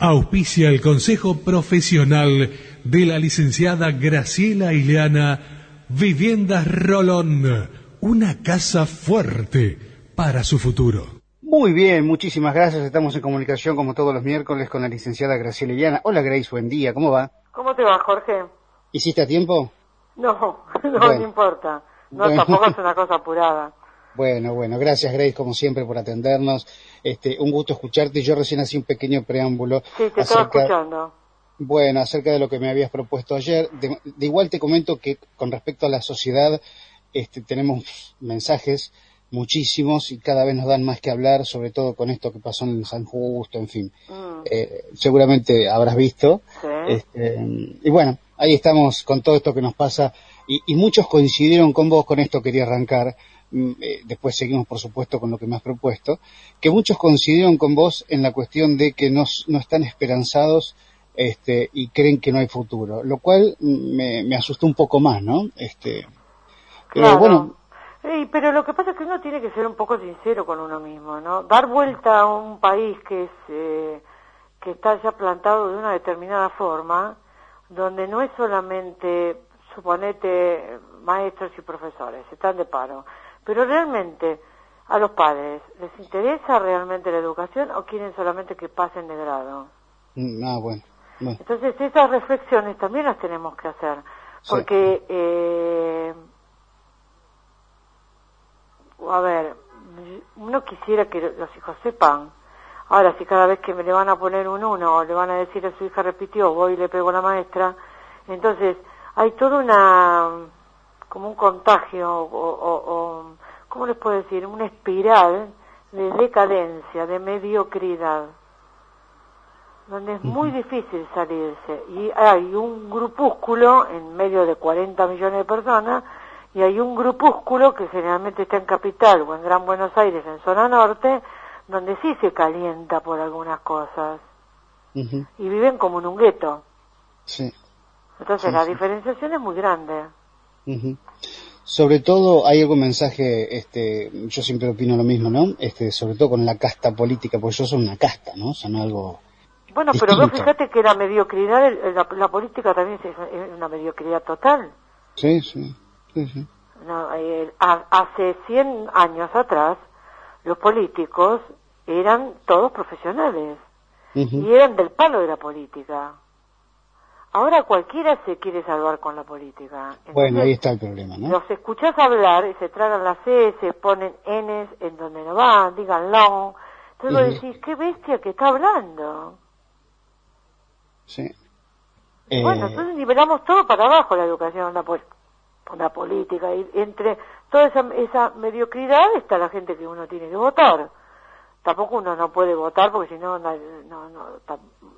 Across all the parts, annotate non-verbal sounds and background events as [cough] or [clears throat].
Auspicia el consejo profesional de la licenciada Graciela Ileana Viviendas Rolón, una casa fuerte para su futuro. Muy bien, muchísimas gracias. Estamos en comunicación como todos los miércoles con la licenciada Graciela Ileana. Hola Grace, buen día, ¿cómo va? ¿Cómo te va, Jorge? ¿Hiciste a tiempo? No, [laughs] no, no importa. No, tampoco es una cosa apurada. Bueno, bueno, gracias Grace como siempre por atendernos. Este, un gusto escucharte. Yo recién hacía un pequeño preámbulo. Sí, te estaba escuchando. Bueno, acerca de lo que me habías propuesto ayer. De, igual te comento que con respecto a la sociedad este, tenemos mensajes muchísimos y cada vez nos dan más que hablar, sobre todo con esto que pasó en San Justo, en fin. Mm. Eh, seguramente habrás visto. Sí. Este, y bueno, ahí estamos con todo esto que nos pasa y, y muchos coincidieron con vos, con esto quería arrancar, después seguimos por supuesto con lo que me has propuesto, que muchos coincidieron con vos en la cuestión de que no, no están esperanzados este, y creen que no hay futuro, lo cual mm, me, me asustó un poco más, ¿no? Este, pero bueno. pero lo que pasa es que uno tiene que ser un poco sincero con uno mismo, ¿no? Dar vuelta a un país que es eh, que está ya plantado de una determinada forma, donde no es solamente, suponete, maestros y profesores, están de paro, pero realmente, a los padres, ¿les interesa realmente la educación o quieren solamente que pasen de grado? Mm, ah, bueno. Entonces, esas reflexiones también las tenemos que hacer, porque, eh, a ver, uno quisiera que los hijos sepan. Ahora, si cada vez que me le van a poner un uno o le van a decir a su hija repitió, voy y le pego a la maestra, entonces hay toda una como un contagio o, ¿cómo les puedo decir? Una espiral de decadencia, de mediocridad, donde es muy difícil salirse. Y hay un grupúsculo en medio de 40 millones de personas, y hay un grupúsculo que generalmente está en Capital o en Gran Buenos Aires, en zona norte, donde sí se calienta por algunas cosas. Y viven como en un gueto. Sí. Entonces la diferenciación es muy grande. Sobre todo hay algún mensaje, este, yo siempre opino lo mismo, ¿no? Este, sobre todo con la casta política, porque yo soy una casta, ¿no? Son algo bueno, pero vos fíjate que la mediocridad, la, política también es una mediocridad total. Sí, sí, sí. Eh, hace 100 años atrás, los políticos eran todos profesionales y eran del palo de la política. Ahora cualquiera se quiere salvar con la política. bueno, ahí está el problema, ¿no? Los escuchás hablar y se tragan las C, se ponen Ns en donde no van, digan long. Entonces vos decís, qué bestia que está hablando. Sí. Bueno, eh, entonces nivelamos todo para abajo la educación, la, la política. Y entre toda esa, esa mediocridad está la gente que uno tiene que votar tampoco uno no puede votar porque si no, no,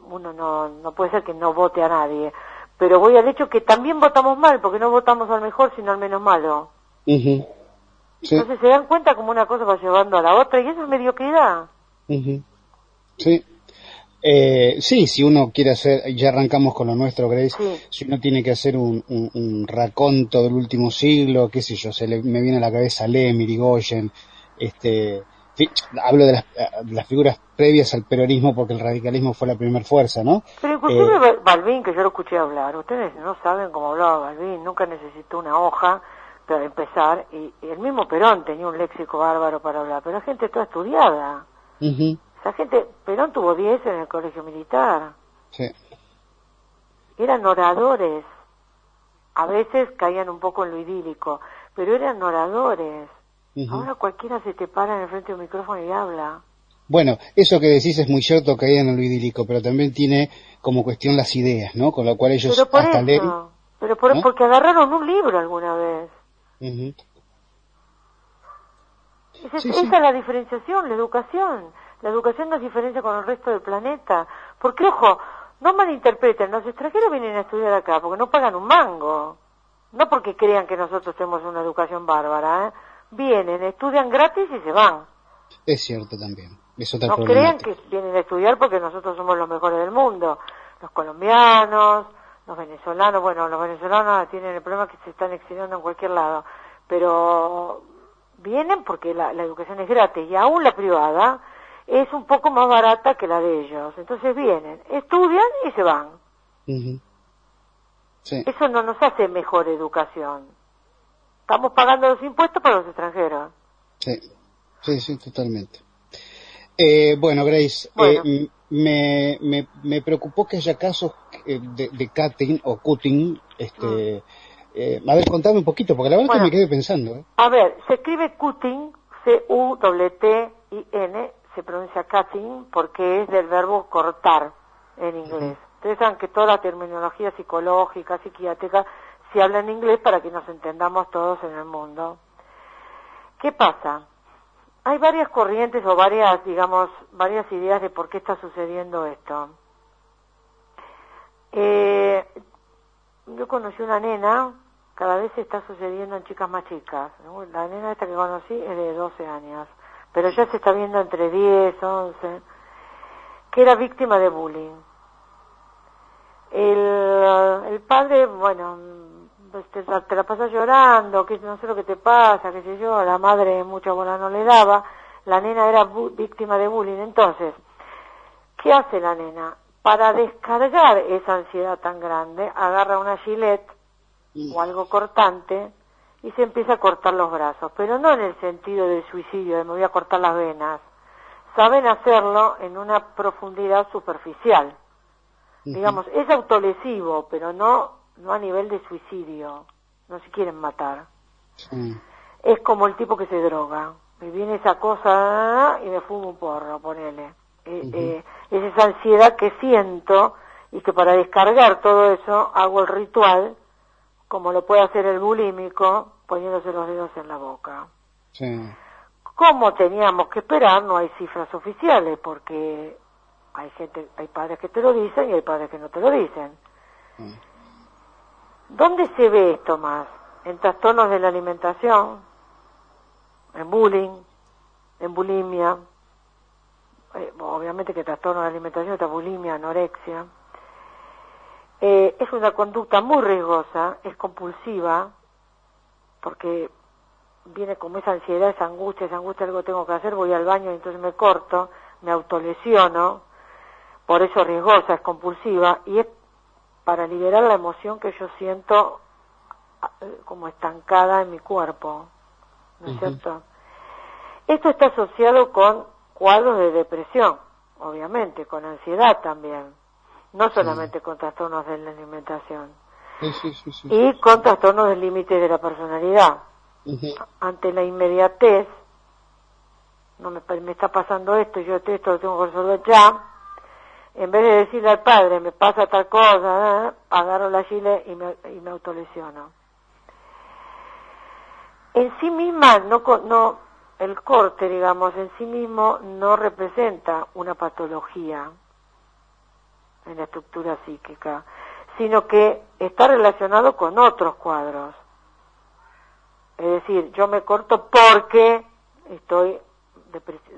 uno no, no puede ser que no vote a nadie. Pero voy al hecho que también votamos mal, porque no votamos al mejor, sino al menos malo. Entonces se dan cuenta como una cosa va llevando a la otra y eso es mediocridad. Sí. Eh, sí, si uno quiere hacer, ya arrancamos con lo nuestro, Grace, si uno tiene que hacer un, un, raconto del último siglo, qué sé yo, se le, me viene a la cabeza Lem, Irigoyen, este, hablo de las, figuras previas al peronismo porque el radicalismo fue la primera fuerza, ¿no? Pero inclusive eh, Balvin, que yo lo escuché hablar, ustedes no saben cómo hablaba Balvin, nunca necesitó una hoja para empezar, y, el mismo Perón tenía un léxico bárbaro para hablar, pero la gente toda estudiada. Esa gente, Perón tuvo 10 en el colegio militar. Sí. Eran oradores, a veces caían un poco en lo idílico, pero eran oradores Ahora cualquiera se te para en el frente del micrófono y habla. Bueno, eso que decís es muy cierto que hay en lo idílico, pero también tiene como cuestión las ideas, ¿no? Con lo cual ellos pero por hasta eso, Pero por, porque agarraron un libro alguna vez. esa, es la diferenciación, la educación. La educación nos diferencia con el resto del planeta, Porque, ojo, no malinterpreten, los extranjeros vienen a estudiar acá porque no pagan un mango. No porque crean que nosotros tenemos una educación bárbara, ¿eh? Vienen, estudian gratis y se van. Es cierto también. no crean que vienen a estudiar porque nosotros somos los mejores del mundo. Los colombianos, los venezolanos, bueno, los venezolanos tienen el problema que se están exiliando en cualquier lado, pero vienen porque la, educación es gratis y aún la privada es un poco más barata que la de ellos. Entonces vienen, estudian y se van. Eso no nos hace mejor educación. Estamos pagando los impuestos para los extranjeros. Sí, sí, sí, totalmente. Eh, bueno, Grace, eh, me, me, me, preocupó que haya casos eh, de, de cutting o cutting. Este, mm. a ver, contame un poquito, porque la verdad es que me quedé pensando. A ver, se escribe cutting, C-U-T-I-N, se pronuncia cutting porque es del verbo cortar en inglés. Ustedes saben que toda la terminología psicológica, psiquiátrica, se habla en inglés para que nos entendamos todos en el mundo. ¿Qué pasa? Hay varias corrientes o varias, digamos, varias ideas de por qué está sucediendo esto. Eh, yo conocí una nena, cada vez está sucediendo en chicas más chicas. La nena esta que conocí es de 12 años, pero ya se está viendo entre 10, 11, que era víctima de bullying el, el padre, bueno, pues te, te, la pasas llorando, que no sé lo que te pasa, qué sé yo, la madre mucha bola no le daba, la nena era víctima de bullying. Entonces, ¿qué hace la nena? Para descargar esa ansiedad tan grande, agarra una gilet o algo cortante y se empieza a cortar los brazos, pero no en el sentido del suicidio, de me voy a cortar las venas. Saben hacerlo en una profundidad superficial Digamos, es autolesivo, pero no, no a nivel de suicidio. No se quieren matar. Es como el tipo que se droga. Me viene esa cosa y me fumo un porro, ponele. Eh, eh, es esa ansiedad que siento y que para descargar todo eso hago el ritual, como lo puede hacer el bulímico, poniéndose los dedos en la boca. Como teníamos que esperar, no hay cifras oficiales, porque hay gente, hay padres que te lo dicen y hay padres que no te lo dicen. Mm. ¿Dónde se ve esto más? En trastornos de la alimentación, en bullying, en bulimia, eh, obviamente que trastornos de alimentación está bulimia, anorexia. Eh, es una conducta muy riesgosa, es compulsiva, porque viene como esa ansiedad, esa angustia, esa angustia, algo tengo que hacer, voy al baño y entonces me corto, me autolesiono, por eso riesgosa, es compulsiva, y es para liberar la emoción que yo siento eh, como estancada en mi cuerpo, ¿no es cierto? Esto está asociado con cuadros de depresión, obviamente, con ansiedad también, no solamente con trastornos de la alimentación, y con trastornos del límite de la personalidad. Ante la inmediatez, no me, me, está pasando esto, yo esto lo tengo que resolver ya, en vez de decirle al padre, me pasa tal cosa, ¿eh? agarro la chile y me, y me autolesiono. En sí misma, no, no, el corte, digamos, en sí mismo no representa una patología en la estructura psíquica, sino que está relacionado con otros cuadros. Es decir, yo me corto porque estoy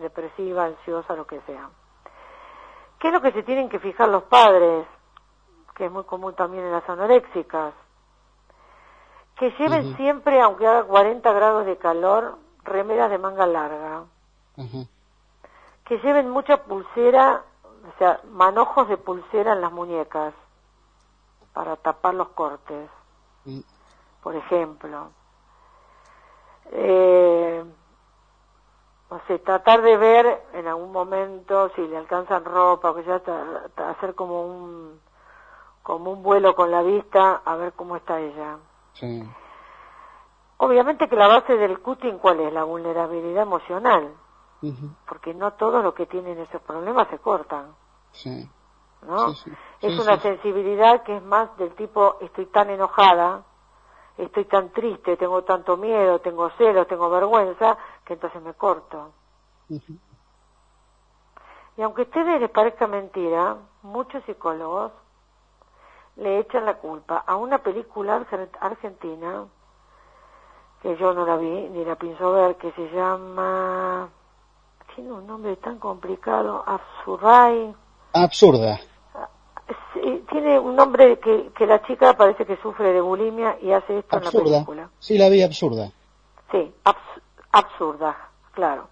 depresiva, ansiosa, lo que sea. ¿Qué es lo que se tienen que fijar los padres? Que es muy común también en las anoréxicas. Que lleven siempre, aunque haga 40 grados de calor, remeras de manga larga. Que lleven mucha pulsera, o sea, manojos de pulsera en las muñecas para tapar los cortes, mm. por ejemplo. Eh, o sea, tratar de ver en algún momento si le alcanzan ropa o que sea, hacer como un como un vuelo con la vista a ver cómo está ella. Sí. Obviamente que la base del cutting, ¿cuál es? La vulnerabilidad emocional. Porque no todos los que tienen esos problemas se cortan. Sí. ¿No? es una sensibilidad que es más del tipo, estoy tan enojada, estoy tan triste, tengo tanto miedo, tengo celos, tengo vergüenza, que entonces me corto. Y aunque a ustedes les parezca mentira, muchos psicólogos le echan la culpa a una película argentina que yo no la vi ni la pienso ver, que se llama tiene un nombre tan complicado, Absurdai. Absurda. Tiene un nombre que, que la chica parece que sufre de bulimia y hace esto en la película. Sí, la vi absurda. Sí, absurda, claro.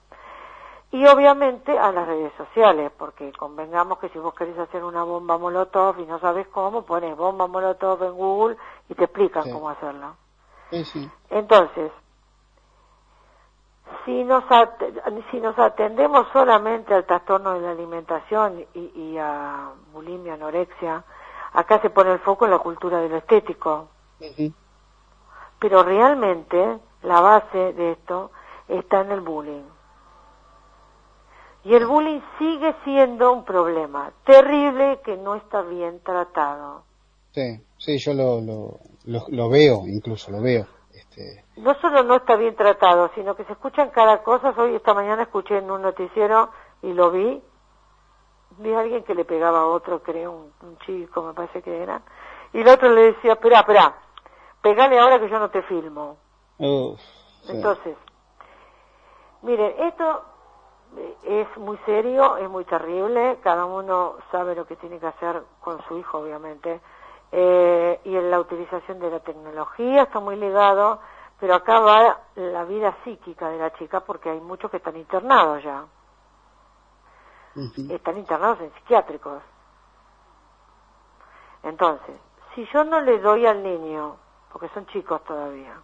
Y obviamente a las redes sociales, porque convengamos que si vos querés hacer una bomba molotov y no sabes cómo, pones bomba molotov en Google y te explican cómo hacerla. Sí, sí. Entonces, si nos, si nos atendemos solamente al trastorno de la alimentación y, a bulimia, anorexia, acá se pone el foco en la cultura de lo estético. Pero realmente la base de esto está en el bullying. Y el bullying sigue siendo un problema terrible que no está bien tratado. Sí, sí, yo lo, lo, lo, veo, incluso lo veo. Este... No solo no está bien tratado, sino que se escuchan cada cosa. Hoy, esta mañana, escuché en un noticiero y lo vi. Vi a alguien que le pegaba a otro, creo, un, chico, me parece que era. Y el otro le decía, espera, espera, pegale ahora que yo no te filmo. Entonces, miren, esto es muy serio, es muy terrible, cada uno sabe lo que tiene que hacer con su hijo, obviamente, eh, y en la utilización de la tecnología está muy ligado, pero acá va la vida psíquica de la chica porque hay muchos que están internados ya. Están internados en psiquiátricos. Entonces, si yo no le doy al niño, porque son chicos todavía,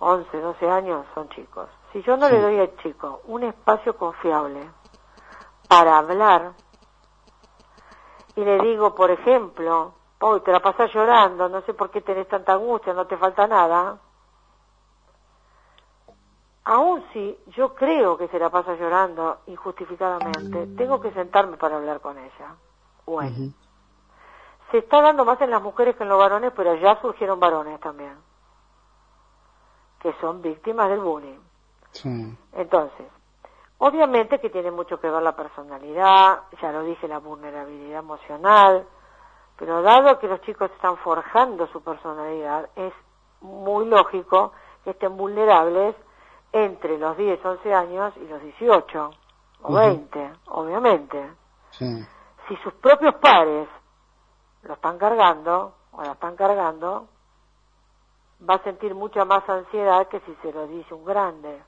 11, 12 años son chicos, si yo no le doy al chico un espacio confiable para hablar y le digo, por ejemplo, hoy te la pasas llorando, no sé por qué tenés tanta angustia, no te falta nada, aún si yo creo que se la pasa llorando injustificadamente, tengo que sentarme para hablar con ella. Bueno, se está dando más en las mujeres que en los varones, pero ya surgieron varones también, que son víctimas del bullying. Entonces, obviamente que tiene mucho que ver la personalidad, ya lo dije, la vulnerabilidad emocional, pero dado que los chicos están forjando su personalidad, es muy lógico que estén vulnerables entre los 10, 11 años y los 18 o 20, obviamente. Si sus propios padres lo están cargando o la están cargando, va a sentir mucha más ansiedad que si se lo dice un grande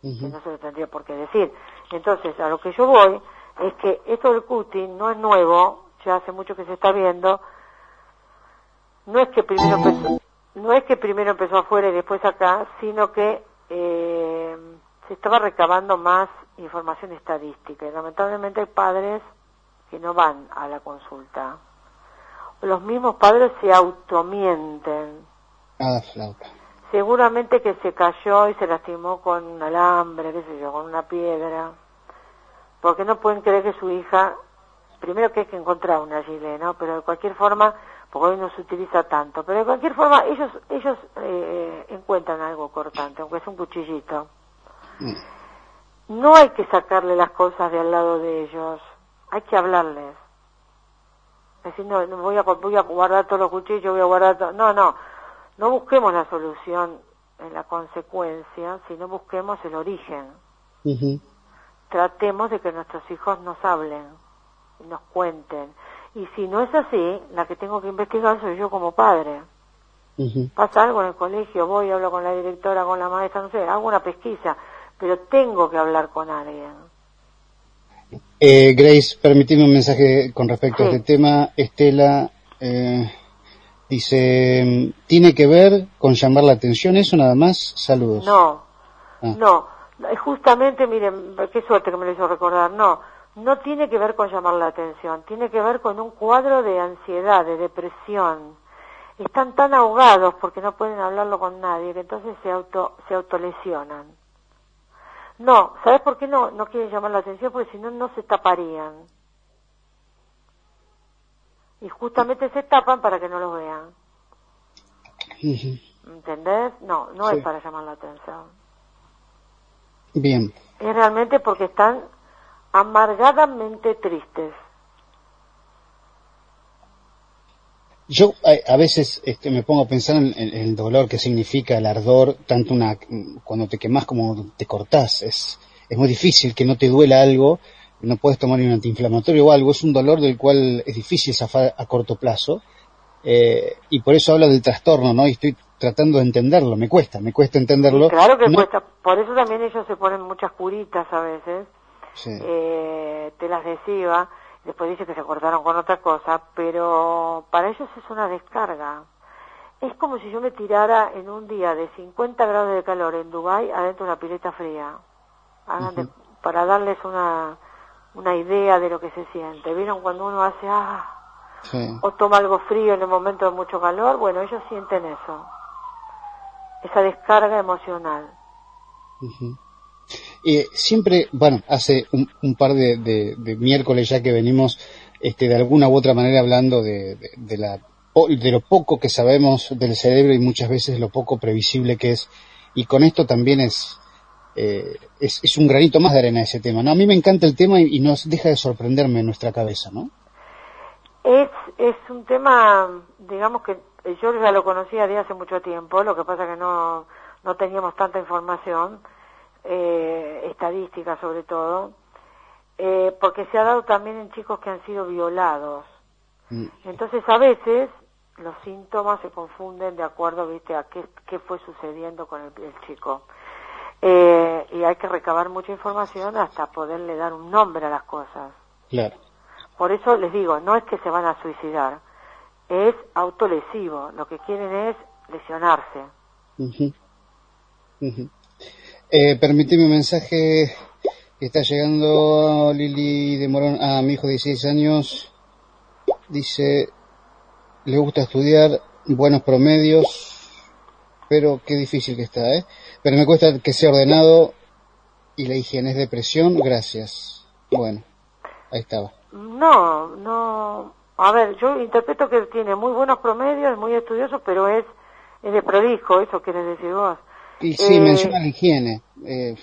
que no se lo tendría por qué decir. Entonces, a lo que yo voy es que esto del cutting no es nuevo, ya hace mucho que se está viendo, no es que primero empezó, no es que primero empezó afuera y después acá, sino que eh, se estaba recabando más información estadística y lamentablemente hay padres que no van a la consulta. Los mismos padres se automienten. Ah, flauta seguramente que se cayó y se lastimó con un alambre, qué sé yo, con una piedra, porque no pueden creer que su hija, primero que hay que encontrar una gilet, ¿no? Pero de cualquier forma, porque hoy no se utiliza tanto, pero de cualquier forma ellos ellos eh, encuentran algo cortante, aunque es un cuchillito. Mm. No hay que sacarle las cosas de al lado de ellos, hay que hablarles. Decir, no, voy a, voy a guardar todos los cuchillos, voy a guardar todo. No, no, no busquemos la solución en la consecuencia, sino busquemos el origen. Tratemos de que nuestros hijos nos hablen, nos cuenten. Y si no es así, la que tengo que investigar soy yo como padre. Pasa algo en el colegio, voy, hablo con la directora, con la maestra, no sé, hago una pesquisa, pero tengo que hablar con alguien. Eh, Grace, permíteme un mensaje con respecto a este tema. Estela, eh, Dice, ¿tiene que ver con llamar la atención eso nada más? Saludos. No, ah. no. Justamente, miren, qué suerte que me lo hizo recordar. No, no tiene que ver con llamar la atención. Tiene que ver con un cuadro de ansiedad, de depresión. Están tan ahogados porque no pueden hablarlo con nadie que entonces se auto se autolesionan. No, ¿sabes por qué no no quieren llamar la atención? Porque si no no se taparían y justamente se tapan para que no los vean. ¿Entendés? No, no es para llamar la atención. Bien. Es realmente porque están amargadamente tristes. Yo a, veces este, me pongo a pensar en, el dolor que significa el ardor, tanto una, cuando te quemas como te cortás. Es, es muy difícil que no te duela algo, no puedes tomar un antiinflamatorio o algo. Es un dolor del cual es difícil zafar a corto plazo. Eh, y por eso hablo del trastorno, ¿no? Y estoy tratando de entenderlo, me cuesta, me cuesta entenderlo. claro que cuesta, por eso también ellos se ponen muchas curitas a veces, eh, te las decía, después dice que se cortaron con otra cosa, pero para ellos es una descarga. Es como si yo me tirara en un día de 50 grados de calor en Dubái adentro de una pileta fría. para darles una, una idea de lo que se siente. ¿Vieron cuando uno hace, ah, o toma algo frío en el momento de mucho calor? Bueno, ellos sienten eso esa descarga emocional. Eh, siempre, bueno, hace un, par de, miércoles ya que venimos este, de alguna u otra manera hablando de, la, de lo poco que sabemos del cerebro y muchas veces lo poco previsible que es. Y con esto también es, eh, es, un granito más de arena ese tema. ¿no? A mí me encanta el tema y, y nos deja de sorprenderme en nuestra cabeza, ¿no? Es, es un tema, digamos que yo ya lo conocía de hace mucho tiempo, lo que pasa que no, no teníamos tanta información, eh, estadística sobre todo, eh, porque se ha dado también en chicos que han sido violados. Mm. Entonces a veces los síntomas se confunden de acuerdo ¿viste? a qué, qué fue sucediendo con el, chico. Eh, y hay que recabar mucha información hasta poderle dar un nombre a las cosas. Claro. Por eso les digo, no es que se van a suicidar, es autolesivo, lo que quieren es lesionarse. Eh, permíteme un mensaje que está llegando Lili de Morón a mi hijo de 16 años. Dice, le gusta estudiar, buenos promedios, pero qué difícil que está, ¿eh? Pero me cuesta que sea ordenado y la higiene es depresión, gracias. Bueno, ahí estaba. No, no, a ver, yo interpreto que tiene muy buenos promedios, muy estudioso, pero es, es de prolijo, eso quieres decir vos. Y sí, eh, menciona la higiene. Eh,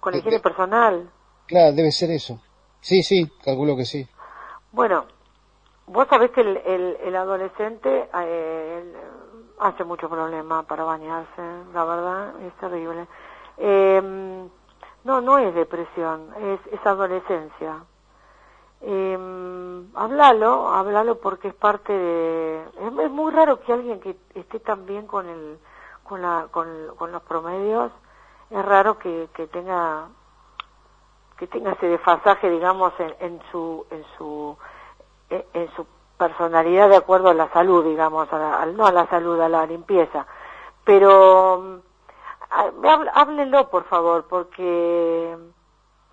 ¿Con la higiene personal? Claro, debe ser eso. Sí, sí, calculo que sí. Bueno, vos sabés que el, el, adolescente eh, hace mucho problema para bañarse, la verdad, es terrible. Eh, no, no es depresión, es, es adolescencia eh, háblalo, háblalo porque es parte de... Es, muy raro que alguien que esté tan bien con, el, con, la, con, los promedios, es raro que, tenga que tenga ese desfasaje, digamos, en, en su en su en, su personalidad de acuerdo a la salud, digamos, a no a la salud, a la limpieza. Pero háblenlo, por favor, porque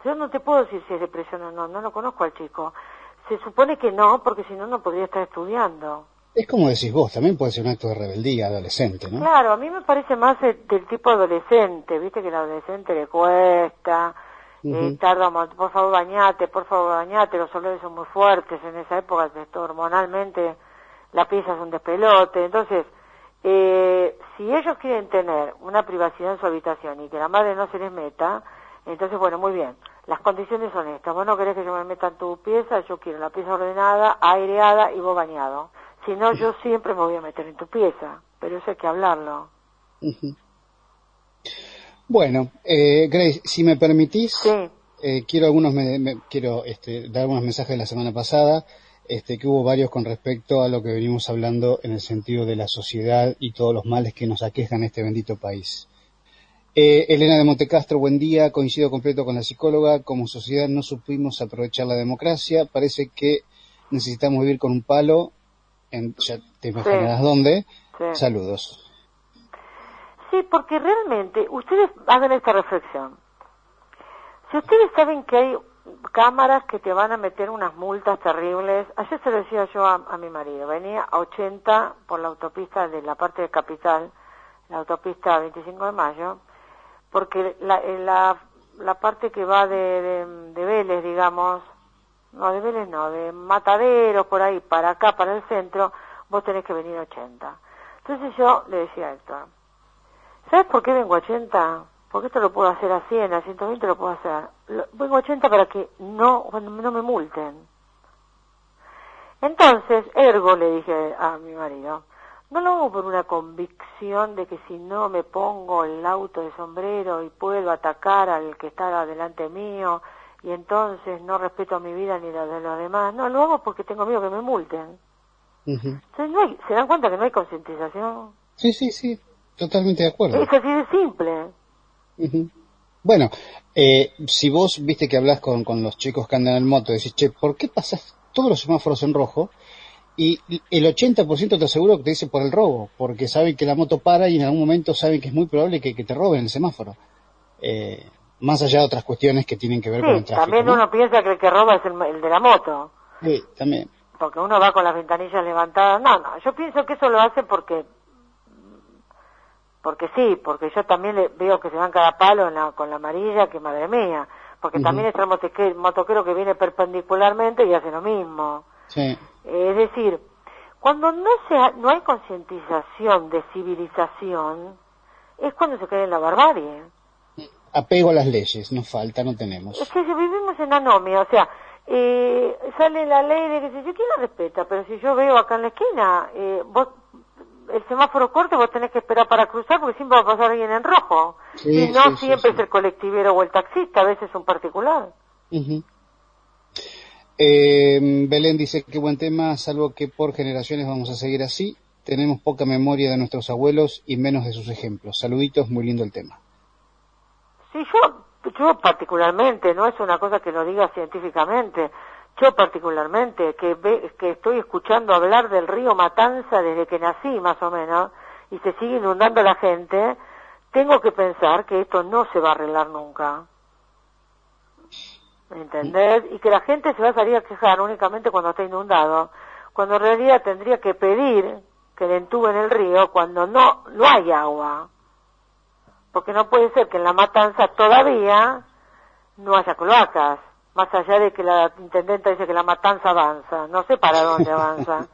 yo no te puedo decir si es depresión o no, no lo conozco al chico. Se supone que no, porque si no, no podría estar estudiando. Es como decís vos, también puede ser un acto de rebeldía adolescente, ¿no? Claro, a mí me parece más del tipo adolescente, viste que el adolescente le cuesta, eh, tarda, por favor bañate, por favor bañate, los olores son muy fuertes en esa época, esto, hormonalmente la pieza es un despelote, entonces, eh, si ellos quieren tener una privacidad en su habitación y que la madre no se les meta, entonces, bueno, muy bien. Las condiciones son estas. Vos no querés que yo me meta en tu pieza, yo quiero la pieza ordenada, aireada y vos bañado. Si no, yo siempre me voy a meter en tu pieza. Pero eso hay que hablarlo. Bueno, eh, Grace, si me permitís, eh, quiero algunos quiero este, dar algunos mensajes de la semana pasada, este, que hubo varios con respecto a lo que venimos hablando en el sentido de la sociedad y todos los males que nos aquejan este bendito país. Eh, Elena de Montecastro, buen día. Coincido completo con la psicóloga. Como sociedad no supimos aprovechar la democracia. Parece que necesitamos vivir con un palo. En, ya te imaginarás dónde. Saludos. Sí, porque realmente ustedes hagan esta reflexión. Si ustedes saben que hay cámaras que te van a meter unas multas terribles, ayer se lo decía yo a, a mi marido, venía a 80 por la autopista de la parte de Capital, la autopista 25 de Mayo, porque la, la, la parte que va de, de, Vélez, digamos, no, de Vélez no, de Mataderos, por ahí, para acá, para el centro, vos tenés que venir 80. Entonces yo le decía a Héctor, ¿sabes por qué vengo 80? porque esto lo puedo hacer a 100, a 120 lo puedo hacer. Vengo a 80 para que no, no me multen. Entonces, ergo, le dije a mi marido, no lo hago por una convicción de que si no me pongo el auto de sombrero y puedo atacar al que está delante mío y entonces no respeto mi vida ni la de los demás. No, lo hago porque tengo miedo que me multen. Entonces, ¿se dan cuenta que no hay concientización? Sí, sí, sí, totalmente de acuerdo. Es así de simple. Bueno, eh, si vos viste que hablas con, con los chicos que andan en el moto, decís, che, ¿por qué pasas todos los semáforos en rojo? y el 80% te aseguro que te dice por el robo, porque saben que la moto para y en algún momento saben que es muy probable que, te roben el semáforo. Eh, más allá de otras cuestiones que tienen que ver con el tráfico. También uno piensa que el que roba es el, de la moto. Sí, también. Porque uno va con las ventanillas levantadas. No, no, yo pienso que eso lo hace porque porque sí, porque yo también le veo que se van cada palo con la amarilla, que madre mía, porque también está el motoquero que viene perpendicularmente y hace lo mismo. Sí. Es decir, cuando no, se no hay concientización de civilización, es cuando se cae en la barbarie. Apego a las leyes, nos falta, no tenemos. Es que si vivimos en anomia, o sea, eh, sale la ley de que si yo quiero respeta, pero si yo veo acá en la esquina, eh, vos el semáforo corto vos tenés que esperar para cruzar porque siempre va a pasar alguien en rojo. y no siempre es el colectivero o el taxista, a veces es un particular. Eh, Belén dice que buen tema, salvo que por generaciones vamos a seguir así. Tenemos poca memoria de nuestros abuelos y menos de sus ejemplos. Saluditos, muy lindo el tema. Sí, yo, yo particularmente, no es una cosa que lo diga científicamente, yo particularmente, que, ve, que estoy escuchando hablar del río Matanza desde que nací más o menos, y se sigue inundando la gente, tengo que pensar que esto no se va a arreglar nunca. ¿entendés? Y que la gente se va a salir a quejar únicamente cuando está inundado, cuando en realidad tendría que pedir que le entuben el río cuando no, no hay agua. Porque no puede ser que en la matanza todavía no haya cloacas, más allá de que la intendenta dice que la matanza avanza, no sé para dónde avanza.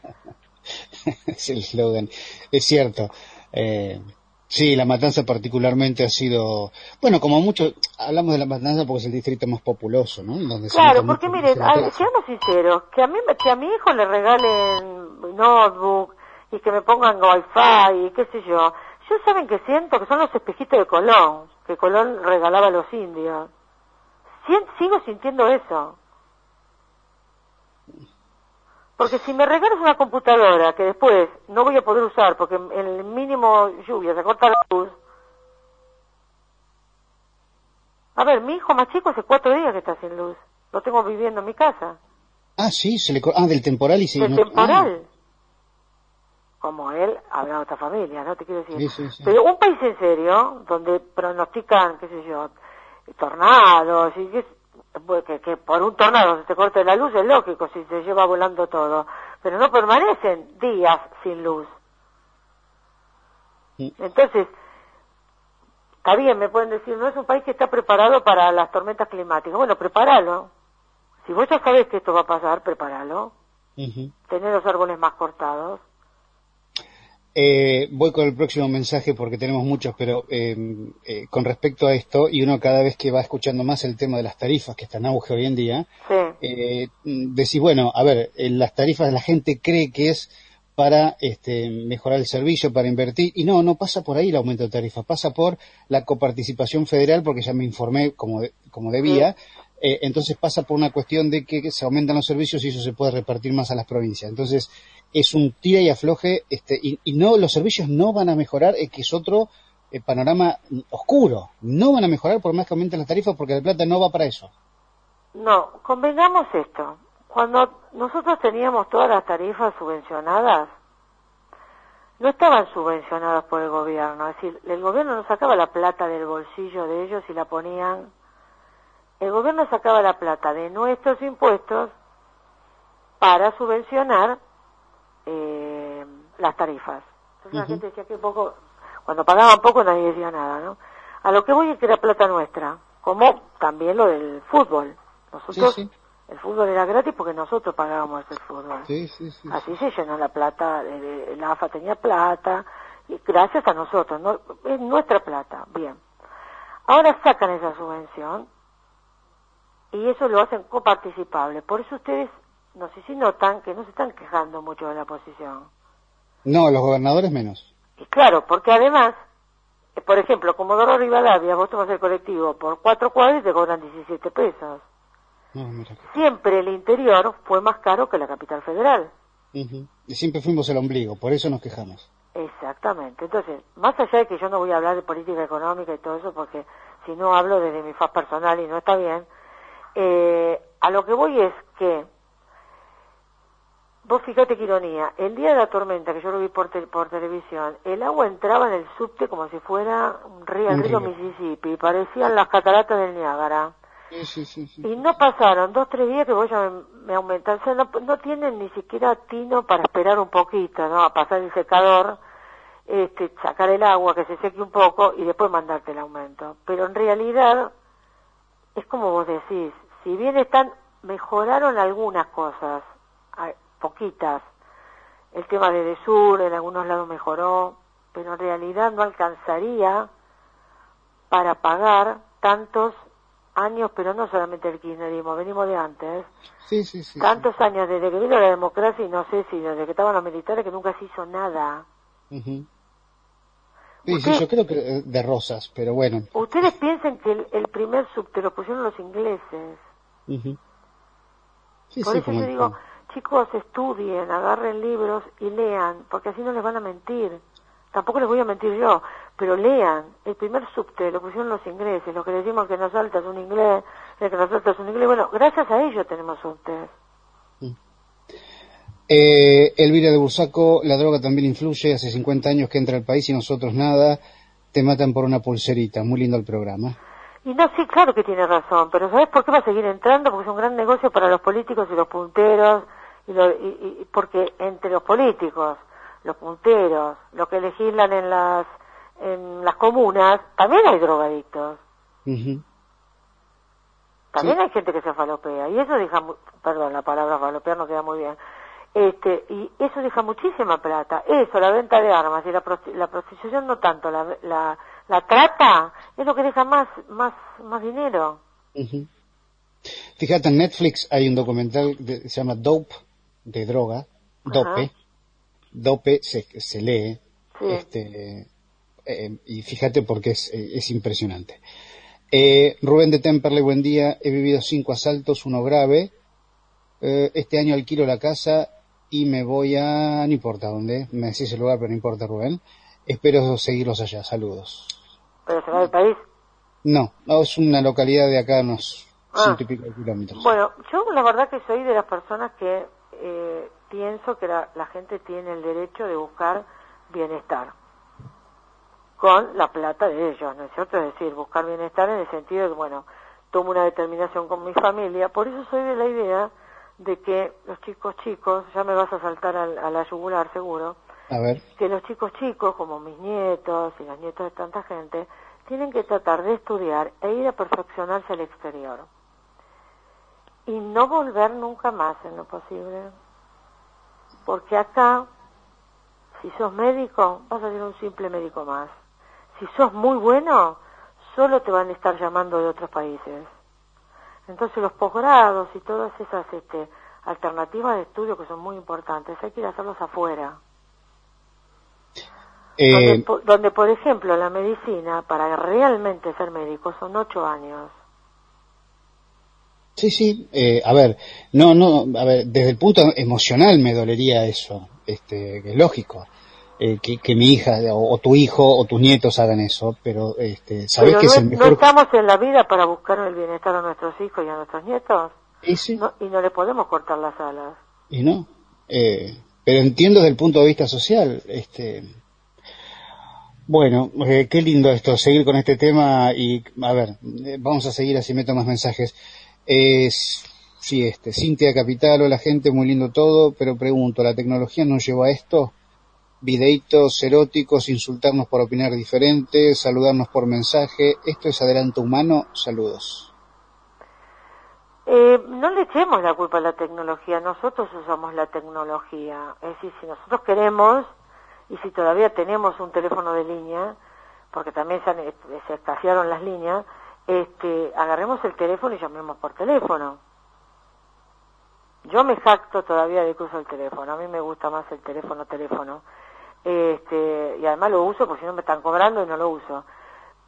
[laughs] es el eslogan, es cierto. Eh, Sí, la matanza particularmente ha sido, bueno, como mucho, hablamos de la matanza porque es el distrito más populoso, ¿no? claro, porque mire, seamos sinceros, que a mí, que a mi hijo le regalen notebook y que me pongan wifi y qué sé yo, yo saben que siento que son los espejitos de Colón, que Colón regalaba a los indios. sigo sintiendo eso. Porque si me regalas una computadora que después no voy a poder usar porque en el mínimo lluvia se corta la luz. A ver, mi hijo más chico hace cuatro días que está sin luz. Lo tengo viviendo en mi casa. Ah, sí, se le ah, del temporal y se Del temporal. Ah. Como él, habrá otra familia, ¿no? Te quiero decir. Sí, sí, Pero un país en serio, donde pronostican, qué sé yo, tornados y pues, que, por un tornado se te corte la luz es lógico si se lleva volando todo, pero no permanecen días sin luz. Entonces, está bien, me pueden decir, no es un país que está preparado para las tormentas climáticas. Bueno, prepáralo. Si vos ya sabés que esto va a pasar, prepáralo. Tener los árboles más cortados. Eh, voy con el próximo mensaje porque tenemos muchos, pero eh, eh, con respecto a esto, y uno cada vez que va escuchando más el tema de las tarifas, que está en auge hoy en día, eh, decís, bueno, a ver, las tarifas la gente cree que es para este, mejorar el servicio, para invertir, y no, no pasa por ahí el aumento de tarifas, pasa por la coparticipación federal, porque ya me informé como, como debía, entonces pasa por una cuestión de que se aumentan los servicios y eso se puede repartir más a las provincias. Entonces, es un tira y afloje este, y, no los servicios no van a mejorar, es que es otro eh, panorama oscuro. No van a mejorar por más que aumenten las tarifas porque la plata no va para eso. No, convengamos esto. Cuando nosotros teníamos todas las tarifas subvencionadas, no estaban subvencionadas por el gobierno. Es decir, el gobierno no sacaba la plata del bolsillo de ellos y la ponían. El gobierno sacaba la plata de nuestros impuestos para subvencionar eh, las tarifas. Entonces la gente decía que poco, cuando pagaban poco nadie decía nada, ¿no? A lo que voy es que era plata nuestra, como también lo del fútbol. Nosotros, el fútbol era gratis porque nosotros pagábamos el fútbol. Así se llenó la plata, el, AFA tenía plata, y gracias a nosotros, no, es nuestra plata, bien. Ahora sacan esa subvención y eso lo hacen coparticipable. Por eso ustedes, no sé si notan, que no se están quejando mucho de la oposición. No, los gobernadores menos. Y claro, porque además, eh, por ejemplo, como Comodoro Rivadavia, vos tomas el colectivo por cuatro cuadras y te cobran 17 pesos. Siempre el interior fue más caro que la capital federal. Y siempre fuimos el ombligo, por eso nos quejamos. Exactamente. Entonces, más allá de que yo no voy a hablar de política económica y todo eso, porque si no hablo desde mi faz personal y no está bien, eh, a lo que voy es que, vos fíjate qué ironía, el día de la tormenta, que yo lo vi por, por televisión, el agua entraba en el subte como si fuera un río, el río Mississippi, parecían las cataratas del Niágara. y no pasaron dos, tres días que voy a me, aumentan. O sea, no, no, tienen ni siquiera tino para esperar un poquito, ¿no? A pasar el secador, este, sacar el agua, que se seque un poco y después mandarte el aumento. Pero en realidad, es como vos decís, si bien están, mejoraron algunas cosas, poquitas, el tema de Desur en algunos lados mejoró, pero en realidad no alcanzaría para pagar tantos años, pero no solamente el kirchnerismo, venimos de antes. Sí, sí, sí. Tantos años desde que vino la democracia y no sé si desde que estaban los militares que nunca se hizo nada. Sí, sí, yo creo que de rosas, pero bueno. Ustedes piensan que el, primer subte lo pusieron los ingleses. Por eso yo digo, chicos, estudien, agarren libros y lean, porque así no les van a mentir. Tampoco les voy a mentir yo, pero lean. El primer subte lo pusieron los ingleses, lo que decimos que nos salta es un inglés, el que nos salta es un inglés. Bueno, gracias a ellos tenemos subtes. Eh, Elvira de Bursaco, la droga también influye, hace 50 años que entra al país y nosotros nada, te matan por una pulserita, muy lindo el programa. Y no, sí, claro que tiene razón, pero ¿sabes por qué va a seguir entrando? Porque es un gran negocio para los políticos y los punteros, y, y, porque entre los políticos, los punteros, los que legislan en las en las comunas, también hay drogadictos. También hay gente que se falopea, y eso deja, perdón, la palabra falopear no queda muy bien, este, y eso deja muchísima plata. Eso, la venta de armas y la, la prostitución no tanto, la, la, la, trata es lo que deja más, más, más dinero. Fíjate, en Netflix hay un documental que se llama Dope, de droga, Dope, Dope se, se lee, este, eh, y fíjate porque es, es impresionante. Eh, Rubén de Temperley, buen día, he vivido cinco asaltos, uno grave, eh, este año alquilo la casa y me voy a, no importa dónde, me decís el lugar, pero no importa Rubén. Espero seguirlos allá, saludos. ¿Pero se va del país? No, no, es una localidad de acá, unos ah. ciento y pico de kilómetros. Bueno, yo la verdad que soy de las personas que eh, pienso que la, la gente tiene el derecho de buscar bienestar con la plata de ellos, ¿no es cierto? Es decir, buscar bienestar en el sentido de que, bueno, tomo una determinación con mi familia. Por eso soy de la idea de que los chicos chicos, ya me vas a saltar a la yugular seguro, a ver. que los chicos chicos, como mis nietos y los nietos de tanta gente, tienen que tratar de estudiar e ir a perfeccionarse al exterior. Y no volver nunca más en lo posible. Porque acá, si sos médico, vas a ser un simple médico más. Si sos muy bueno, solo te van a estar llamando de otros países. Entonces los posgrados y todas esas este, alternativas de estudio que son muy importantes, hay que ir a hacerlos afuera. Eh, donde, por ejemplo, la medicina, para realmente ser médico, son ocho años. Sí, sí, eh, a ver, no, no, a ver, desde el punto emocional me dolería eso, este, es lógico. Eh, que, mi hija o, tu hijo o tus nietos hagan eso, pero este, sabes que no, es el mejor... ¿No estamos en la vida para buscar el bienestar a nuestros hijos y a nuestros nietos? ¿Y, sí? no, y no le podemos cortar las alas. Y no, eh, pero entiendo desde el punto de vista social, este... Bueno, eh, qué lindo esto, seguir con este tema y, a ver, vamos a seguir así meto más mensajes. Es, sí, este, Cintia Capital, la gente, muy lindo todo, pero pregunto, ¿la tecnología nos lleva a esto? videitos eróticos, insultarnos por opinar diferente, saludarnos por mensaje. ¿Esto es adelanto humano? Saludos. Eh, no le echemos la culpa a la tecnología, nosotros usamos la tecnología. Es decir, si nosotros queremos y si todavía tenemos un teléfono de línea, porque también se, han, se escasearon las líneas, este, agarremos el teléfono y llamemos por teléfono. Yo me jacto todavía de que uso el teléfono, a mí me gusta más el teléfono, teléfono. Este, y además lo uso porque si no me están cobrando y no lo uso.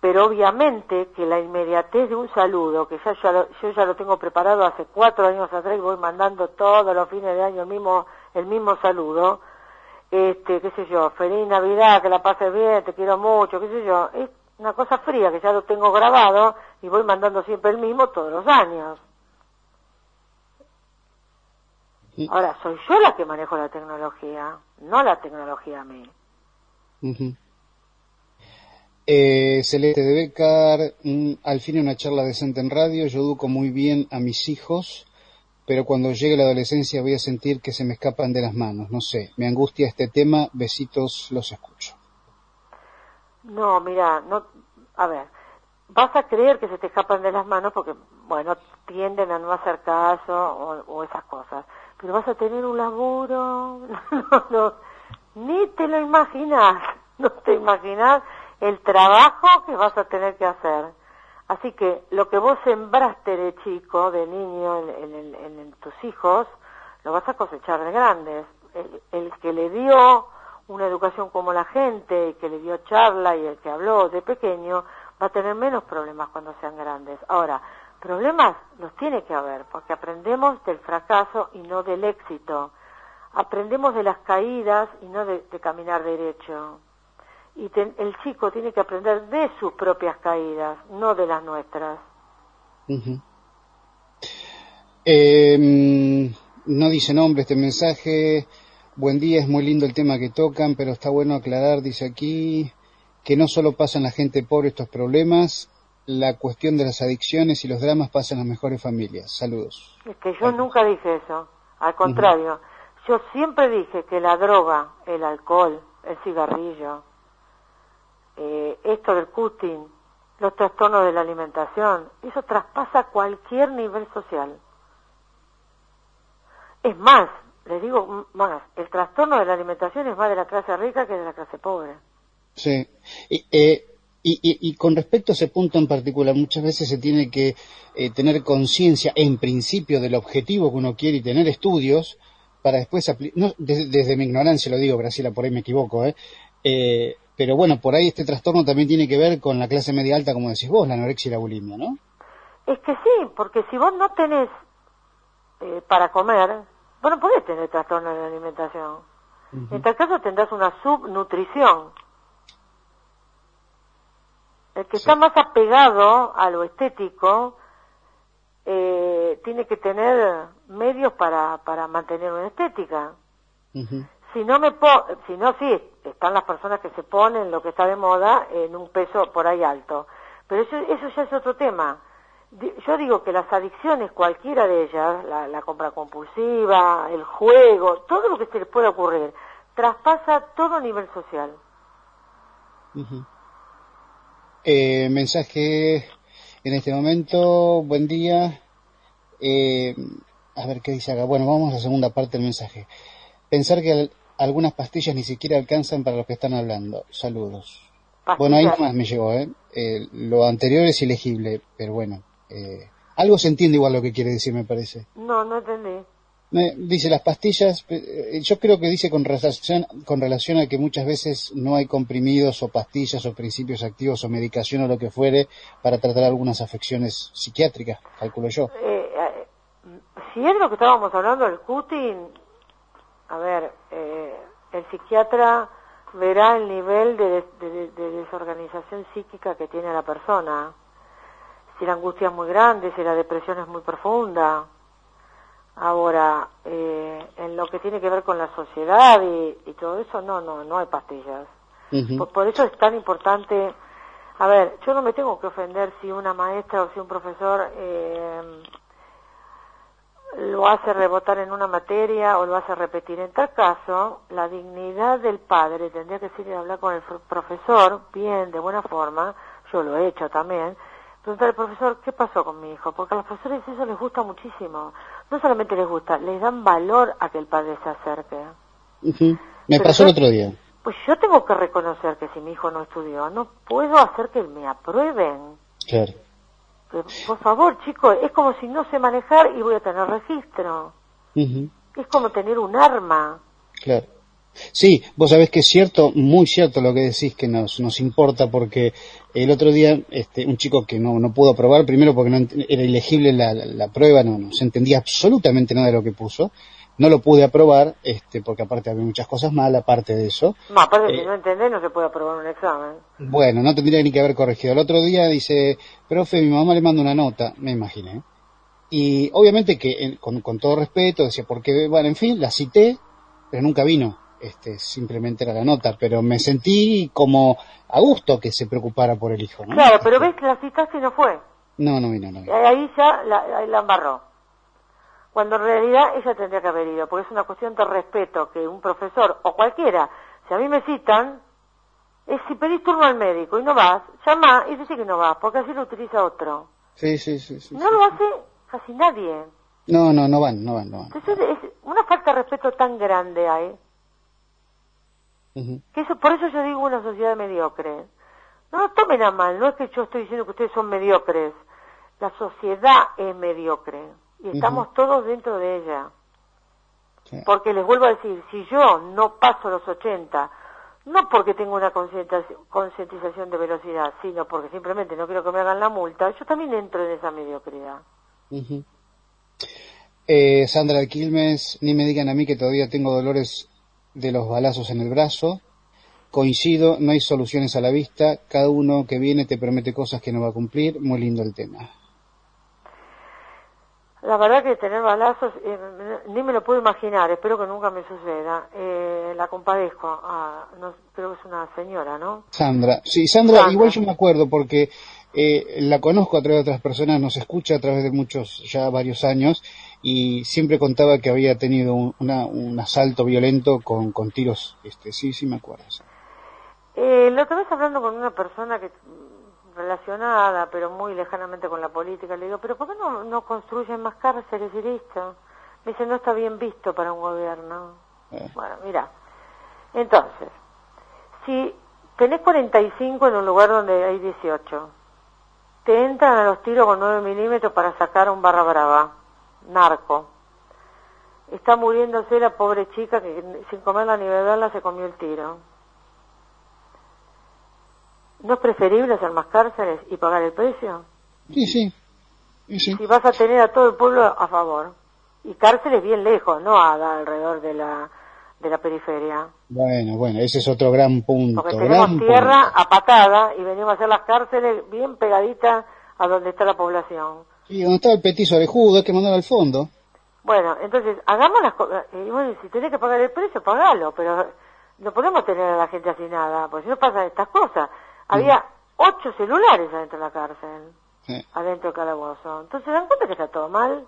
Pero obviamente que la inmediatez de un saludo, que ya, yo ya lo tengo preparado hace cuatro años atrás y voy mandando todos los fines de año el mismo, el mismo saludo, este, qué sé yo, feliz Navidad, que la pases bien, te quiero mucho, qué sé yo, es una cosa fría que ya lo tengo grabado y voy mandando siempre el mismo todos los años. Ahora, soy yo la que manejo la tecnología, no la tecnología a mí. eh, Celeste de Becar, mm, al fin una charla decente en radio, yo educo muy bien a mis hijos, pero cuando llegue la adolescencia voy a sentir que se me escapan de las manos, no sé, me angustia este tema, besitos, los escucho. No, mira, no, a ver, vas a creer que se te escapan de las manos porque, bueno, tienden a no hacer caso o, esas cosas, pero vas a tener un laburo, [laughs] no, no, ni te lo imaginas, [laughs] no te imaginas el trabajo que vas a tener que hacer. Así que lo que vos sembraste de chico, de niño, en, tus hijos, lo vas a cosechar de grandes. El, el, que le dio una educación como la gente, que le dio charla y el que habló de pequeño, va a tener menos problemas cuando sean grandes. Ahora, problemas los tiene que haber, porque aprendemos del fracaso y no del éxito. Aprendemos de las caídas y no de, caminar derecho. Y el chico tiene que aprender de sus propias caídas, no de las nuestras. Em, no dice nombre este mensaje. Buen día, es muy lindo el tema que tocan, pero está bueno aclarar, dice aquí, que no solo pasan la gente pobre estos problemas, la cuestión de las adicciones y los dramas pasan en las mejores familias. Saludos. Es que yo nunca dije eso, al contrario, yo siempre dije que la droga, el alcohol, el cigarrillo, eh, esto del cutting, los trastornos de la alimentación, eso traspasa cualquier nivel social. Es más, les digo más, el trastorno de la alimentación es más de la clase rica que de la clase pobre. Sí. Y, eh, y, con respecto a ese punto en particular, muchas veces se tiene que eh, tener conciencia, en principio, del objetivo que uno quiere y tener estudios para después aplicar. desde, mi ignorancia lo digo, Graciela, por ahí me equivoco, ¿eh? ¿eh? Pero bueno, por ahí este trastorno también tiene que ver con la clase media alta, como decís vos, la anorexia y la bulimia, ¿no? Es que sí, porque si vos no tenés eh, para comer, bueno, podés tener trastorno de la alimentación. En tal caso tendrás una subnutrición el que está más apegado a lo estético eh, tiene que tener medios para, para mantener una estética. Si no me si no sí, están las personas que se ponen lo que está de moda en un peso por ahí alto. Pero eso, eso ya es otro tema. Yo digo que las adicciones, cualquiera de ellas, la, compra compulsiva, el juego, todo lo que se les pueda ocurrir, traspasa todo nivel social. Eh, mensaje en este momento, buen día. Eh, a ver qué dice acá. Bueno, vamos a la segunda parte del mensaje. Pensar que algunas pastillas ni siquiera alcanzan para los que están hablando. Saludos. Bueno, ahí nomás me llegó, ¿eh? ¿eh? Lo anterior es ilegible, pero bueno. Eh, algo se entiende igual lo que quiere decir, me parece. No, no entendí dice las pastillas, eh, yo creo que dice con relación, con relación a que muchas veces no hay comprimidos o pastillas o principios activos o medicación o lo que fuere para tratar algunas afecciones psiquiátricas, calculo yo. Eh, eh, si es lo que estábamos hablando, el cutting, a ver, el psiquiatra verá el nivel de, de, desorganización psíquica que tiene la persona, si la angustia es muy grande, si la depresión es muy profunda, Ahora, eh, en lo que tiene que ver con la sociedad y, todo eso, no, no, no hay pastillas. por, eso es tan importante. A ver, yo no me tengo que ofender si una maestra o si un profesor eh, lo hace rebotar en una materia o lo hace repetir. En tal caso, la dignidad del padre tendría que ser hablar con el profesor bien, de buena forma. Yo lo he hecho también preguntar al profesor qué pasó con mi hijo, porque a los profesores eso les gusta muchísimo. No solamente les gusta, les dan valor a que el padre se acerque. Me pasó el otro día. pues yo tengo que reconocer que si mi hijo no estudió, no puedo hacer que me aprueben. Claro. por favor, chicos, es como si no sé manejar y voy a tener registro. Es como tener un arma. Claro. Sí, vos sabés que es cierto, muy cierto lo que decís que nos, nos importa porque el otro día este, un chico que no, no pudo aprobar, primero porque no era ilegible la, la, prueba, no, no, se entendía absolutamente nada de lo que puso, no lo pude aprobar este, porque aparte había muchas cosas mal aparte de eso. No, aparte si eh, no entendés no se puede aprobar un examen. Bueno, no tendría ni que haber corregido. El otro día dice, profe, mi mamá le manda una nota, me imaginé. Y obviamente que con, con todo respeto decía, porque, bueno, en fin, la cité, pero nunca vino este, simplemente era la nota, pero me sentí como a gusto que se preocupara por el hijo. ¿no? Claro, pero ves que la citaste y no fue. No, no vino, no vino. Ahí ya la, la embarró. Cuando en realidad ella tendría que haber ido, porque es una cuestión de respeto que un profesor o cualquiera, si a mí me citan, es si pedís turno al médico y no vas, llama y dice que no vas, porque así lo utiliza otro. Sí, sí, sí. sí no lo hace casi nadie. No, no, no van, no van, no van. Entonces es una falta de respeto tan grande hay que eso, por eso yo digo una sociedad mediocre. No lo tomen a mal, no es que yo estoy diciendo que ustedes son mediocres. La sociedad es mediocre y estamos todos dentro de ella. Porque les vuelvo a decir, si yo no paso los 80, no porque tengo una concientización de velocidad, sino porque simplemente no quiero que me hagan la multa, yo también entro en esa mediocridad. eh, Sandra Quilmes, ni me digan a mí que todavía tengo dolores de los balazos en el brazo. Coincido, no hay soluciones a la vista, cada uno que viene te promete cosas que no va a cumplir, muy lindo el tema. La verdad que tener balazos, eh, ni me lo puedo imaginar, espero que nunca me suceda. Eh, la compadezco, ah, creo que es una señora, ¿no? Sandra, sí, Sandra, igual yo me acuerdo porque eh, la conozco a través de otras personas, nos escucha a través de muchos, ya varios años, y siempre contaba que había tenido un, asalto violento con, con tiros. Este, sí, sí me acuerdo. Eh, la otra vez hablando con una persona que relacionada, pero muy lejanamente con la política, le digo, pero ¿por qué no, no construyen más cárceles y listo? Me dice, no está bien visto para un gobierno. Eh. Bueno, mira, entonces, si tenés 45 en un lugar donde hay 18, te entran a los tiros con 9 milímetros para sacar un barra brava narco. Está muriéndose la pobre chica que sin comerla ni beberla se comió el tiro. ¿No es preferible hacer más cárceles y pagar el precio? Sí, sí. Si vas a tener a todo el pueblo a favor. Y cárceles bien lejos, no a, alrededor de la, de la periferia. Bueno, bueno, ese es otro gran punto. Porque tenemos tierra a patada y venimos a hacer las cárceles bien pegaditas a donde está la población. Y donde está el petiso orejudo, hay que mandar al fondo. Bueno, entonces, hagamos las cosas. Y bueno, si tenés que pagar el precio, pagalo, pero no podemos tener a la gente así nada, porque si no pasan estas cosas. Había ocho celulares adentro de la cárcel, adentro del calabozo. Entonces, ¿se dan cuenta que está todo mal?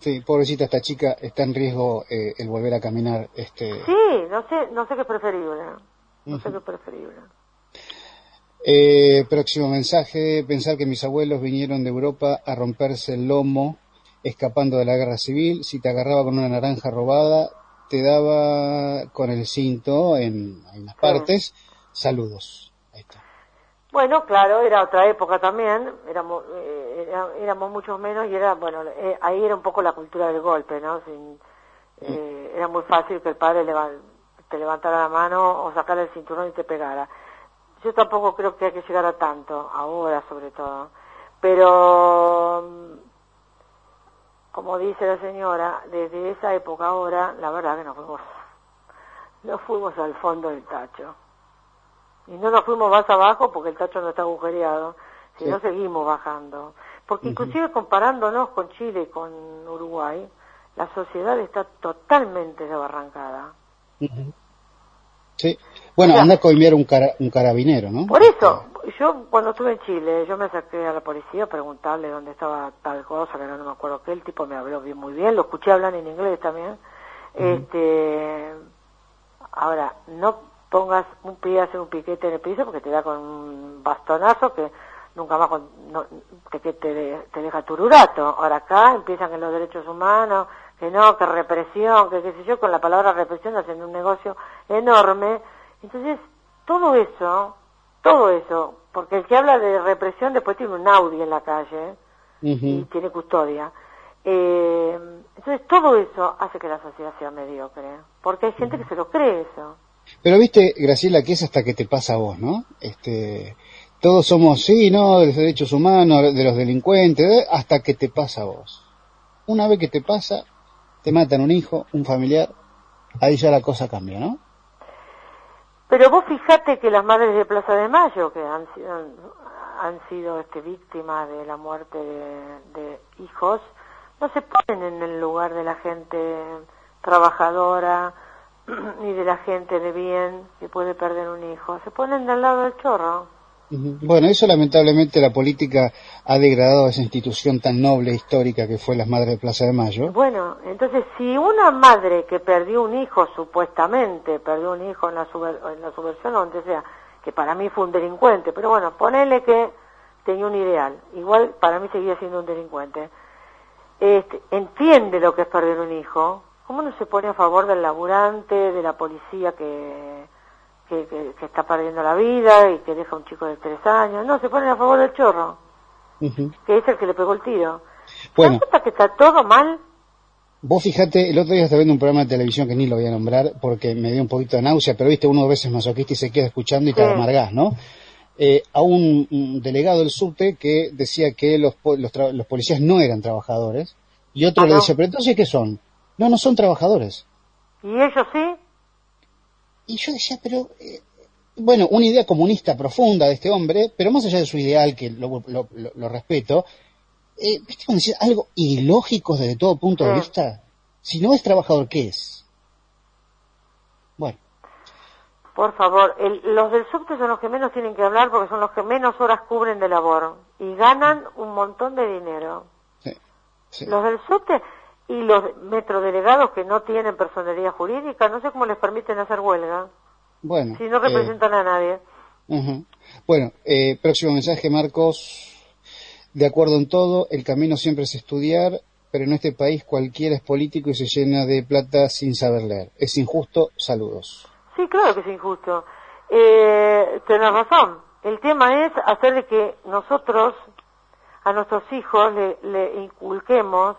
Sí, pobrecita esta chica, está en riesgo eh, el volver a caminar. este Sí, no sé, no sé qué es preferible. No sé qué es preferible. Eh, próximo mensaje, pensar que mis abuelos vinieron de Europa a romperse el lomo escapando de la guerra civil, si te agarraba con una naranja robada, te daba con el cinto en, las partes, saludos. Bueno, claro, era otra época también, éramos, eh, éramos muchos menos y era, bueno, eh, ahí era un poco la cultura del golpe, ¿no? era muy fácil que el padre te levantara la mano o sacara el cinturón y te pegara yo tampoco creo que hay que llegar a tanto, ahora sobre todo. Pero, mm, como dice la señora, desde esa época ahora, la verdad que nos fuimos, no fuimos al fondo del tacho. Y no nos fuimos más abajo porque el tacho no está agujereado, sino seguimos bajando. Porque inclusive comparándonos con Chile y con Uruguay, la sociedad está totalmente desbarrancada. Sí. Bueno, anda a coimear un, un carabinero, ¿no? Por eso, yo cuando estuve en Chile, yo me saqué a la policía a preguntarle dónde estaba tal cosa, que no, me acuerdo qué, el tipo me habló bien, muy bien, lo escuché hablar en inglés también. Este, ahora, no pongas un pie a hacer un piquete en el piso porque te da con un bastonazo que nunca más que, te, te deja tururato. Ahora acá empiezan en los derechos humanos, que no, que represión, que qué sé yo, con la palabra represión hacen un negocio enorme Entonces, todo eso, todo eso, porque el que habla de represión después tiene un Audi en la calle y tiene custodia. Eh, entonces, todo eso hace que la sociedad sea mediocre, porque hay gente que se lo cree eso. Pero viste, Graciela, que es hasta que te pasa a vos, ¿no? Este, todos somos, sí, ¿no? De los derechos humanos, de los delincuentes, hasta que te pasa a vos. Una vez que te pasa, te matan un hijo, un familiar, ahí ya la cosa cambia, ¿no? Pero vos fijate que las madres de Plaza de Mayo, que han sido, han sido este, víctimas de la muerte de, hijos, no se ponen en el lugar de la gente trabajadora [clears throat] ni de la gente de bien que puede perder un hijo, se ponen del lado del chorro. Bueno, eso lamentablemente la política ha degradado a esa institución tan noble e histórica que fue las Madres de Plaza de Mayo. Bueno, entonces si una madre que perdió un hijo, supuestamente perdió un hijo en la, en la subversión o donde sea, que para mí fue un delincuente, pero bueno, ponele que tenía un ideal, igual para mí seguía siendo un delincuente, este, entiende lo que es perder un hijo, ¿cómo no se pone a favor del laburante, de la policía que que, está perdiendo la vida y que deja un chico de tres años. No, se ponen a favor del chorro, que es el que le pegó el tiro. Bueno. ¿Te que está todo mal? Vos fijate, el otro día estaba viendo un programa de televisión que ni lo voy a nombrar porque me dio un poquito de náusea, pero viste, uno a veces masoquista y se queda escuchando y te amargás, ¿no? Eh, a un, delegado del subte que decía que los, los, policías no eran trabajadores y otro ah, le dice, pero entonces ¿qué son? No, no son trabajadores. ¿Y ellos sí? Y yo decía, pero, eh, bueno, una idea comunista profunda de este hombre, pero más allá de su ideal, que lo, lo, respeto, eh, ¿viste cuando decía algo ilógico desde todo punto de vista? Si no es trabajador, ¿qué es? Bueno. Por favor, los del subte son los que menos tienen que hablar porque son los que menos horas cubren de labor y ganan un montón de dinero. Sí, Los del subte, y los metrodelegados que no tienen personería jurídica, no sé cómo les permiten hacer huelga. Bueno. Si no representan a nadie. Bueno, eh, próximo mensaje, Marcos. De acuerdo en todo, el camino siempre es estudiar, pero en este país cualquiera es político y se llena de plata sin saber leer. Es injusto, saludos. Sí, claro que es injusto. Eh, tenés razón. El tema es hacer de que nosotros a nuestros hijos le inculquemos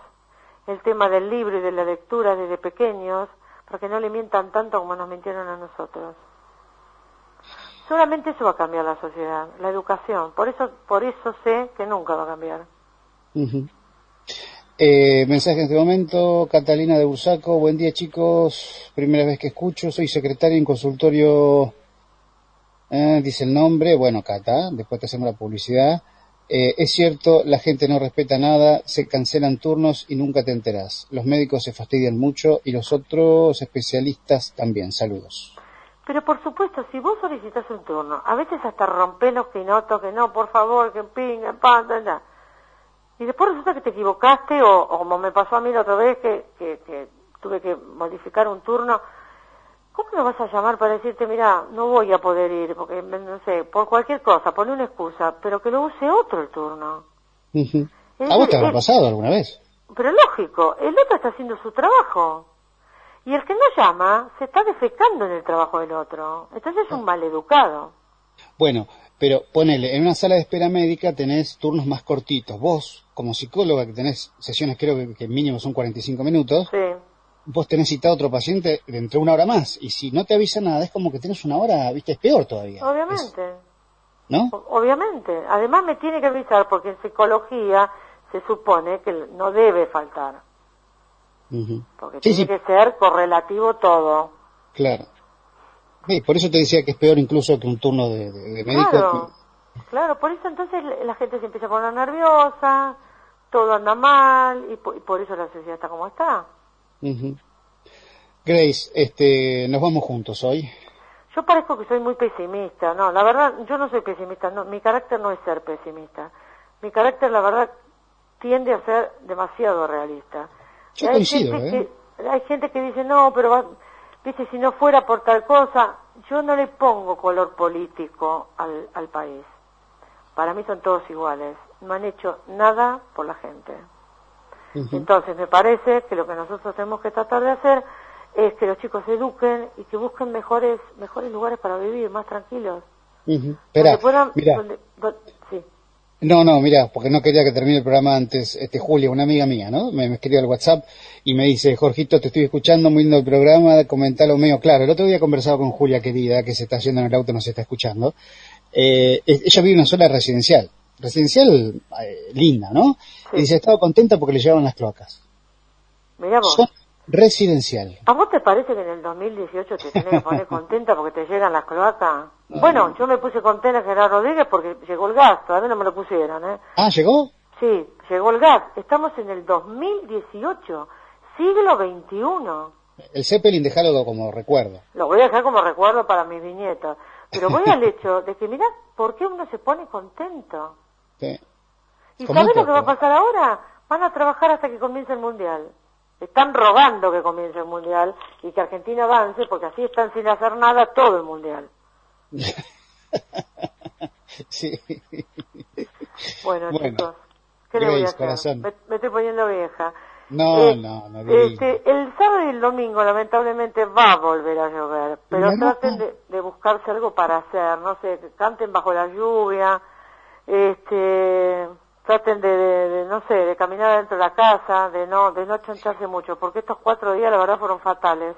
el tema del libro y de la lectura desde pequeños, para que no le mientan tanto como nos mintieron a nosotros. Solamente eso va a cambiar la sociedad, la educación. Por eso, por eso sé que nunca va a cambiar. eh, mensaje en este momento, Catalina de Bursaco. Buen día, chicos. Primera vez que escucho. Soy secretaria en consultorio. Eh, dice el nombre. Bueno, Cata. Después te hacemos la publicidad. Eh, es cierto, la gente no respeta nada, se cancelan turnos y nunca te enterás. Los médicos se fastidian mucho y los otros especialistas también. Saludos. Pero por supuesto, si vos solicitas un turno, a veces hasta rompes los pinotos, que no, por favor, que pinga, pan, Y después resulta que te equivocaste o, como me pasó a mí la otra vez que, que tuve que modificar un turno ¿Cómo me vas a llamar para decirte, mira, no voy a poder ir, porque, no sé, por cualquier cosa, pone una excusa, pero que lo use otro el turno? ¿A vos te habrá pasado alguna vez? Pero lógico, el otro está haciendo su trabajo. Y el que no llama se está defecando en el trabajo del otro. Entonces es un maleducado. Bueno, pero ponele, en una sala de espera médica tenés turnos más cortitos. Vos, como psicóloga, que tenés sesiones creo que, que mínimo son 45 minutos, sí vos tenés citado a otro paciente dentro de una hora más. Y si no te avisa nada, es como que tienes una hora, viste, es peor todavía. Obviamente. ¿No? obviamente. Además me tiene que avisar porque en psicología se supone que no debe faltar. Porque tiene que ser correlativo todo. Claro. Sí, por eso te decía que es peor incluso que un turno de, médico. Claro, claro, por eso entonces la gente se empieza a poner nerviosa, todo anda mal y por eso la sociedad está como está. Grace, este, nos vamos juntos hoy. Yo parezco que soy muy pesimista, no, la verdad, yo no soy pesimista, no, mi carácter no es ser pesimista. Mi carácter, la verdad, tiende a ser demasiado realista. Yo hay gente ¿eh? que, hay gente que dice, no, pero, viste, si no fuera por tal cosa, yo no le pongo color político al, al país. Para mí son todos iguales. No han hecho nada por la gente. Entonces, me parece que lo que nosotros tenemos que tratar de hacer es que los chicos se eduquen y que busquen mejores mejores lugares para vivir, más tranquilos. Espera, mira. sí. No, no, mira, porque no quería que termine el programa antes. Este Julia, una amiga mía, ¿no? Me, escribió al WhatsApp y me dice, Jorgito, te estoy escuchando, muy lindo el programa, comentalo medio claro. El otro día he conversado con Julia, querida, que se está yendo en el auto, no se está escuchando. Eh, ella vive en una sola residencial, residencial eh, linda, ¿no? Y dice, estaba contenta porque le llevaban las cloacas. Mira vos residencial. ¿A vos te parece que en el 2018 te tenés que poner [laughs] contenta porque te llegan las cloacas? Bueno, yo me puse contenta Gerardo Rodríguez porque llegó el gas, todavía no me lo pusieron, ¿eh? Ah, ¿llegó? Sí, llegó el gas. Estamos en el 2018, siglo XXI. El Zeppelin déjalo como recuerdo. Lo voy a dejar como recuerdo para mis viñetas. Pero voy [laughs] al hecho de que, mirá, ¿por qué uno se pone contento? Sí. ¿Y sabes lo que va a pasar ahora? Van a trabajar hasta que comience el Mundial están rogando que comience el mundial y que Argentina avance porque así están sin hacer nada todo el mundial. [laughs] sí. Bueno, chicos, ¿qué le voy a hacer? Me, estoy poniendo vieja. No, eh, no, no. Este, el sábado y el domingo lamentablemente va a volver a llover, pero traten de, de, buscarse algo para hacer, no sé, canten bajo la lluvia, este traten de, no sé, de caminar dentro de la casa, de no, de no chancharse mucho, porque estos cuatro días la verdad fueron fatales.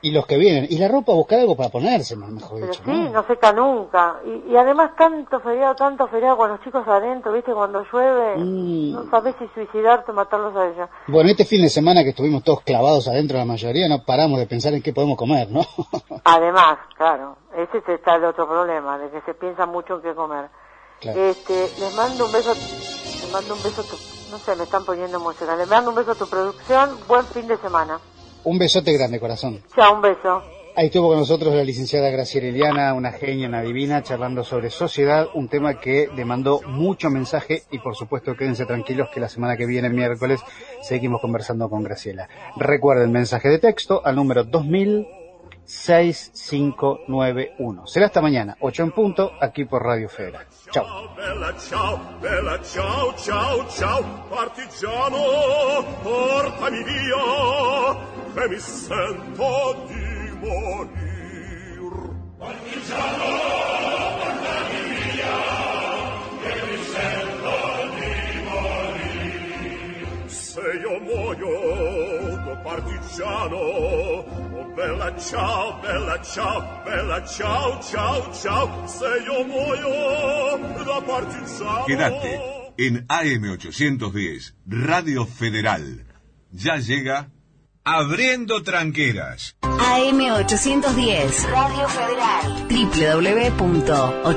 Y los que vienen, y la ropa, buscar algo para ponerse, mejor dicho. Sí, ¿no? seca nunca. Y, además tanto feriado, tanto feriado con los chicos adentro, ¿viste? Cuando llueve, mm. no sabes si suicidarte o matarlos a ellos. Bueno, este fin de semana que estuvimos todos clavados adentro, la mayoría, no paramos de pensar en qué podemos comer, ¿no? [laughs] además, claro, ese está el otro problema, de que se piensa mucho en qué comer. Este, les mando un beso, les mando un beso, no sé, me están poniendo música. Les mando un beso a tu producción, buen fin de semana. Un besote grande, corazón. Chao, un beso. Ahí estuvo con nosotros la licenciada Graciela Eliana, una genia, una divina, charlando sobre sociedad, un tema que demandó mucho mensaje y por supuesto quédense tranquilos que la semana que viene, miércoles, seguimos conversando con Graciela. Recuerden mensaje de texto al número 2000 6591. Será hasta mañana, 8 en punto, aquí por Radio Federal. Chao. Se io muoio partigiano, bella ciao, bella ciao, bella ciao, ciao, ciao, se yo muoio da partigiano. Quédate en AM810, Radio Federal. Ya llega Abriendo Tranqueras. AM810, Radio Federal. www